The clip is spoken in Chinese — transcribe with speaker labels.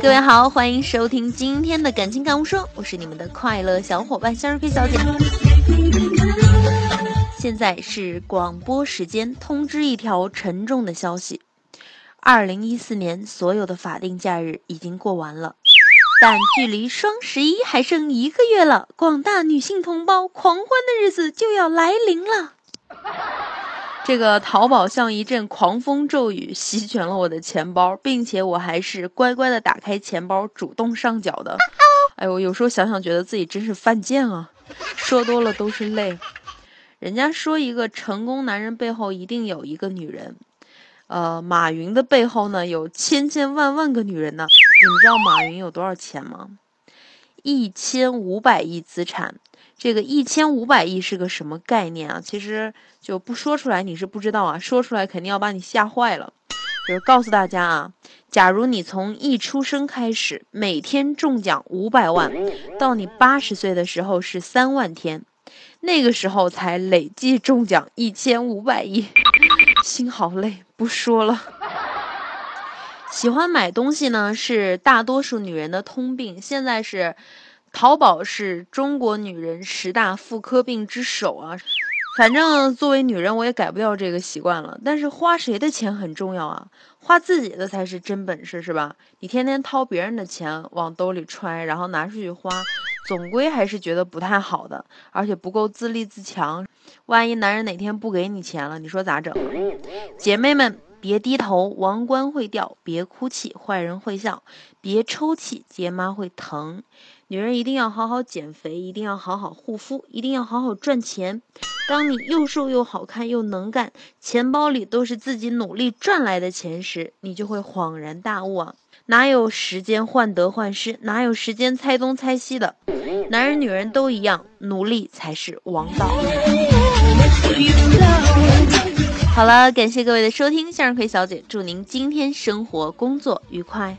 Speaker 1: 各位好，欢迎收听今天的感情感悟说，我是你们的快乐小伙伴向日葵小姐。现在是广播时间，通知一条沉重的消息：二零一四年所有的法定假日已经过完了，但距离双十一还剩一个月了，广大女性同胞狂欢的日子就要来临了。这个淘宝像一阵狂风骤雨席卷了我的钱包，并且我还是乖乖的打开钱包主动上缴的。哎呦，有时候想想觉得自己真是犯贱啊！说多了都是泪。人家说一个成功男人背后一定有一个女人，呃，马云的背后呢有千千万万个女人呢。你们知道马云有多少钱吗？一千五百亿资产。这个一千五百亿是个什么概念啊？其实就不说出来你是不知道啊，说出来肯定要把你吓坏了。就是告诉大家啊，假如你从一出生开始每天中奖五百万，到你八十岁的时候是三万天，那个时候才累计中奖一千五百亿，心好累，不说了。喜欢买东西呢，是大多数女人的通病。现在是。淘宝是中国女人十大妇科病之首啊！反正作为女人，我也改不掉这个习惯了。但是花谁的钱很重要啊，花自己的才是真本事，是吧？你天天掏别人的钱往兜里揣，然后拿出去花，总归还是觉得不太好的，而且不够自立自强。万一男人哪天不给你钱了，你说咋整？姐妹们，别低头，王冠会掉；别哭泣，坏人会笑；别抽泣，爹妈会疼。女人一定要好好减肥，一定要好好护肤，一定要好好赚钱。当你又瘦又好看又能干，钱包里都是自己努力赚来的钱时，你就会恍然大悟啊！哪有时间患得患失？哪有时间猜东猜西的？男人女人都一样，努力才是王道。好了，感谢各位的收听，向日葵小姐祝您今天生活工作愉快。